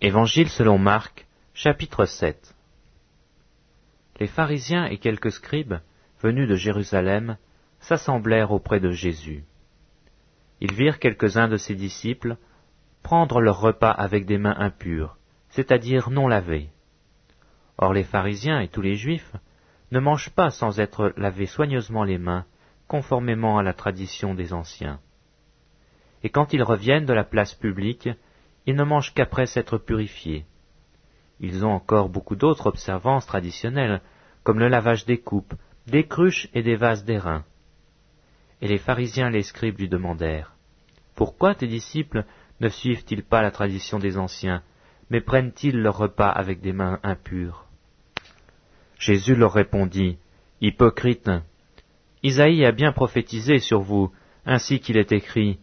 Évangile selon Marc, chapitre 7 Les pharisiens et quelques scribes, venus de Jérusalem, s'assemblèrent auprès de Jésus. Ils virent quelques-uns de ses disciples prendre leur repas avec des mains impures, c'est-à-dire non lavées. Or les pharisiens et tous les juifs ne mangent pas sans être lavés soigneusement les mains, conformément à la tradition des anciens. Et quand ils reviennent de la place publique, ils ne mangent qu'après s'être purifiés. Ils ont encore beaucoup d'autres observances traditionnelles, comme le lavage des coupes, des cruches et des vases d'airain. Et les pharisiens et les scribes lui demandèrent, Pourquoi tes disciples ne suivent-ils pas la tradition des anciens, mais prennent-ils leur repas avec des mains impures? Jésus leur répondit, Hypocrite, Isaïe a bien prophétisé sur vous, ainsi qu'il est écrit,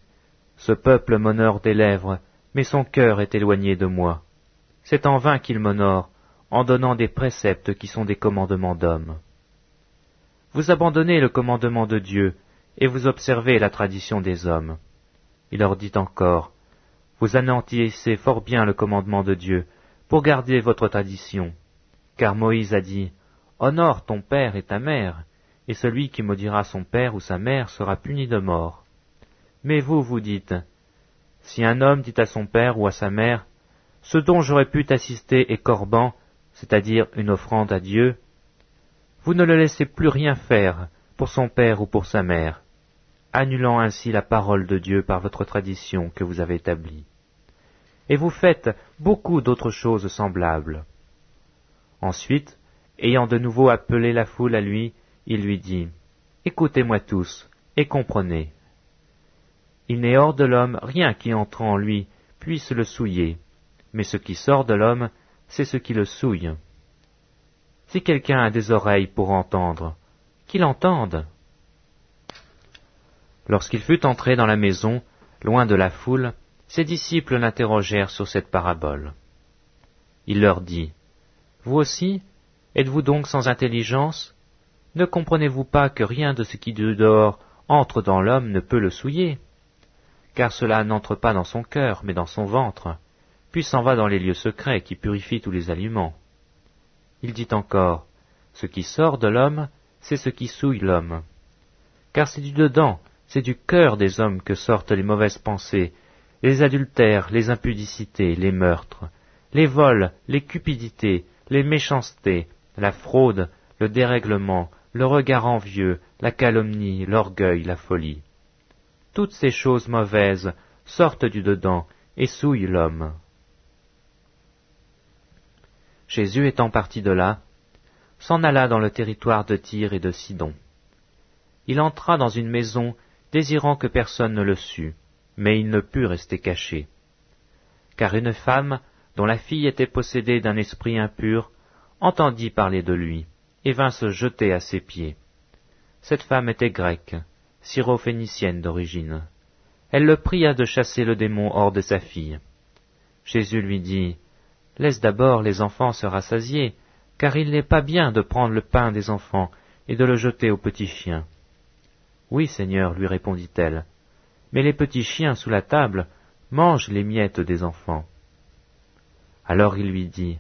Ce peuple m'honore des lèvres, mais son cœur est éloigné de moi. C'est en vain qu'il m'honore, en donnant des préceptes qui sont des commandements d'hommes. Vous abandonnez le commandement de Dieu, et vous observez la tradition des hommes. Il leur dit encore, Vous anéantissez fort bien le commandement de Dieu, pour garder votre tradition. Car Moïse a dit, Honore ton père et ta mère, et celui qui maudira son père ou sa mère sera puni de mort. Mais vous, vous dites, si un homme dit à son père ou à sa mère, Ce dont j'aurais pu t'assister est corban, c'est-à-dire une offrande à Dieu, vous ne le laissez plus rien faire pour son père ou pour sa mère, annulant ainsi la parole de Dieu par votre tradition que vous avez établie. Et vous faites beaucoup d'autres choses semblables. Ensuite, ayant de nouveau appelé la foule à lui, il lui dit, Écoutez-moi tous, et comprenez. Il n'est hors de l'homme rien qui entre en lui puisse le souiller, mais ce qui sort de l'homme, c'est ce qui le souille. Si quelqu'un a des oreilles pour entendre, qu'il entende. Lorsqu'il fut entré dans la maison, loin de la foule, ses disciples l'interrogèrent sur cette parabole. Il leur dit, Vous aussi, êtes-vous donc sans intelligence? Ne comprenez-vous pas que rien de ce qui de dehors entre dans l'homme ne peut le souiller? Car cela n'entre pas dans son cœur, mais dans son ventre, puis s'en va dans les lieux secrets qui purifient tous les aliments. Il dit encore, Ce qui sort de l'homme, c'est ce qui souille l'homme. Car c'est du dedans, c'est du cœur des hommes que sortent les mauvaises pensées, les adultères, les impudicités, les meurtres, les vols, les cupidités, les méchancetés, la fraude, le dérèglement, le regard envieux, la calomnie, l'orgueil, la folie toutes ces choses mauvaises sortent du dedans et souillent l'homme. Jésus étant parti de là, s'en alla dans le territoire de Tyr et de Sidon. Il entra dans une maison, désirant que personne ne le sût, mais il ne put rester caché. Car une femme, dont la fille était possédée d'un esprit impur, entendit parler de lui, et vint se jeter à ses pieds. Cette femme était grecque, syrophénicienne d'origine. Elle le pria de chasser le démon hors de sa fille. Jésus lui dit, Laisse d'abord les enfants se rassasier, car il n'est pas bien de prendre le pain des enfants et de le jeter aux petits chiens. Oui, Seigneur, lui répondit-elle, mais les petits chiens sous la table mangent les miettes des enfants. Alors il lui dit,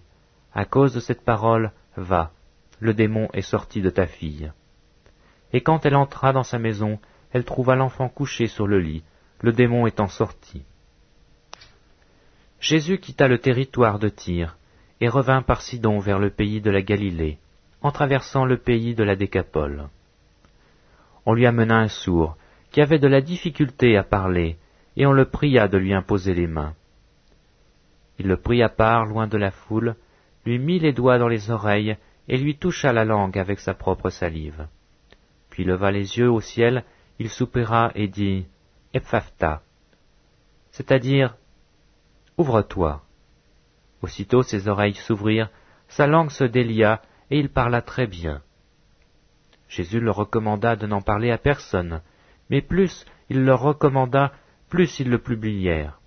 À cause de cette parole, va, le démon est sorti de ta fille. Et quand elle entra dans sa maison, elle trouva l'enfant couché sur le lit, le démon étant sorti. Jésus quitta le territoire de Tyr et revint par Sidon vers le pays de la Galilée, en traversant le pays de la Décapole. On lui amena un sourd, qui avait de la difficulté à parler, et on le pria de lui imposer les mains. Il le prit à part, loin de la foule, lui mit les doigts dans les oreilles, et lui toucha la langue avec sa propre salive. Puis leva les yeux au ciel il soupira et dit Ephaphtha, c'est-à-dire Ouvre-toi. Aussitôt ses oreilles s'ouvrirent, sa langue se délia, et il parla très bien. Jésus leur recommanda de n'en parler à personne, mais plus il leur recommanda, plus ils le publièrent.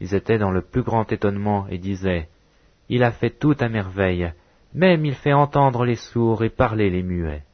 Ils étaient dans le plus grand étonnement et disaient Il a fait tout à merveille, même il fait entendre les sourds et parler les muets.